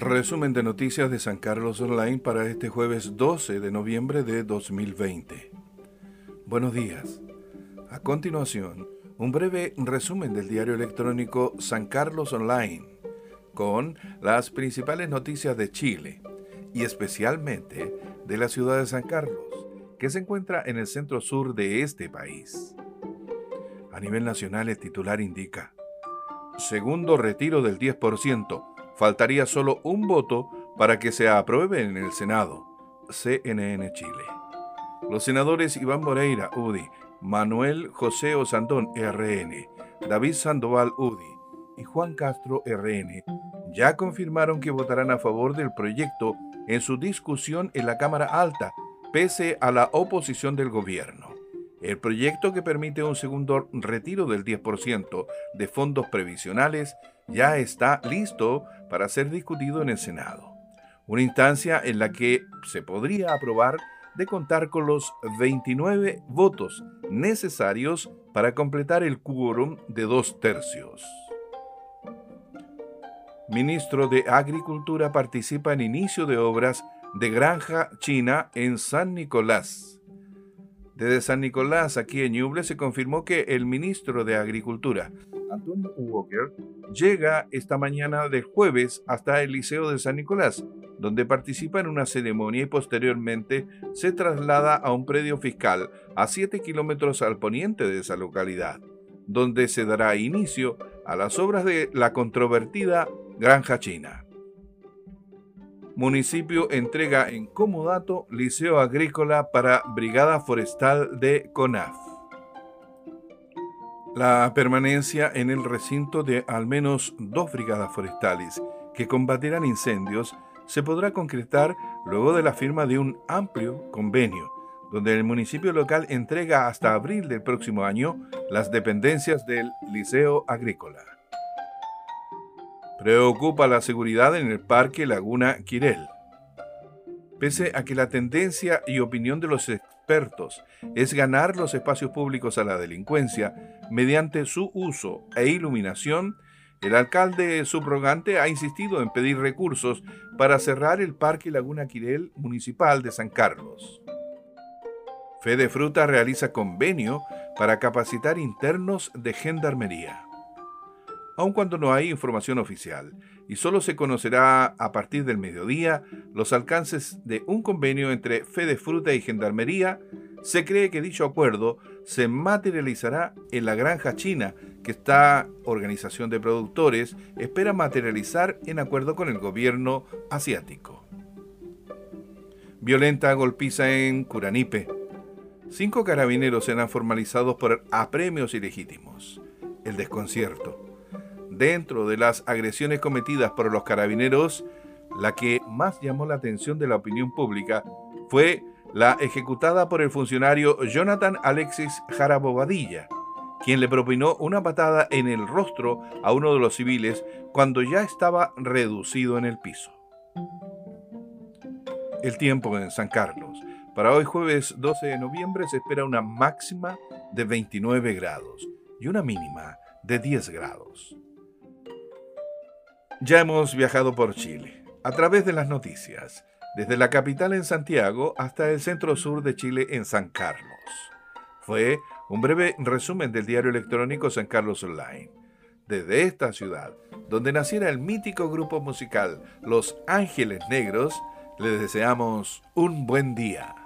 Resumen de noticias de San Carlos Online para este jueves 12 de noviembre de 2020. Buenos días. A continuación, un breve resumen del diario electrónico San Carlos Online, con las principales noticias de Chile y especialmente de la ciudad de San Carlos, que se encuentra en el centro sur de este país. A nivel nacional, el titular indica, segundo retiro del 10%, faltaría solo un voto para que se apruebe en el Senado. CNN Chile. Los senadores Iván Moreira, UDI, Manuel José Osandón, RN, David Sandoval, UDI y Juan Castro, RN, ya confirmaron que votarán a favor del proyecto en su discusión en la Cámara Alta, pese a la oposición del gobierno. El proyecto que permite un segundo retiro del 10% de fondos previsionales ya está listo para ser discutido en el Senado, una instancia en la que se podría aprobar de contar con los 29 votos necesarios para completar el quórum de dos tercios. Ministro de Agricultura participa en inicio de obras de granja china en San Nicolás. Desde San Nicolás, aquí en Ñuble, se confirmó que el ministro de Agricultura, Antonio Walker, llega esta mañana del jueves hasta el Liceo de San Nicolás, donde participa en una ceremonia y posteriormente se traslada a un predio fiscal a 7 kilómetros al poniente de esa localidad, donde se dará inicio a las obras de la controvertida Granja China municipio entrega en comodato Liceo Agrícola para Brigada Forestal de CONAF. La permanencia en el recinto de al menos dos brigadas forestales que combatirán incendios se podrá concretar luego de la firma de un amplio convenio, donde el municipio local entrega hasta abril del próximo año las dependencias del Liceo Agrícola. Preocupa la seguridad en el Parque Laguna Quirel. Pese a que la tendencia y opinión de los es ganar los espacios públicos a la delincuencia mediante su uso e iluminación, el alcalde subrogante ha insistido en pedir recursos para cerrar el Parque Laguna Quirel municipal de San Carlos. Fede Fruta realiza convenio para capacitar internos de gendarmería aun cuando no hay información oficial, y solo se conocerá a partir del mediodía los alcances de un convenio entre Fede Fruta y Gendarmería, se cree que dicho acuerdo se materializará en la granja china que esta organización de productores espera materializar en acuerdo con el gobierno asiático. Violenta golpiza en Curanipe. Cinco carabineros serán formalizados por apremios ilegítimos. El desconcierto dentro de las agresiones cometidas por los carabineros, la que más llamó la atención de la opinión pública fue la ejecutada por el funcionario Jonathan Alexis Jarabobadilla, quien le propinó una patada en el rostro a uno de los civiles cuando ya estaba reducido en el piso. El tiempo en San Carlos. Para hoy jueves 12 de noviembre se espera una máxima de 29 grados y una mínima de 10 grados. Ya hemos viajado por Chile, a través de las noticias, desde la capital en Santiago hasta el centro sur de Chile en San Carlos. Fue un breve resumen del diario electrónico San Carlos Online. Desde esta ciudad, donde naciera el mítico grupo musical Los Ángeles Negros, les deseamos un buen día.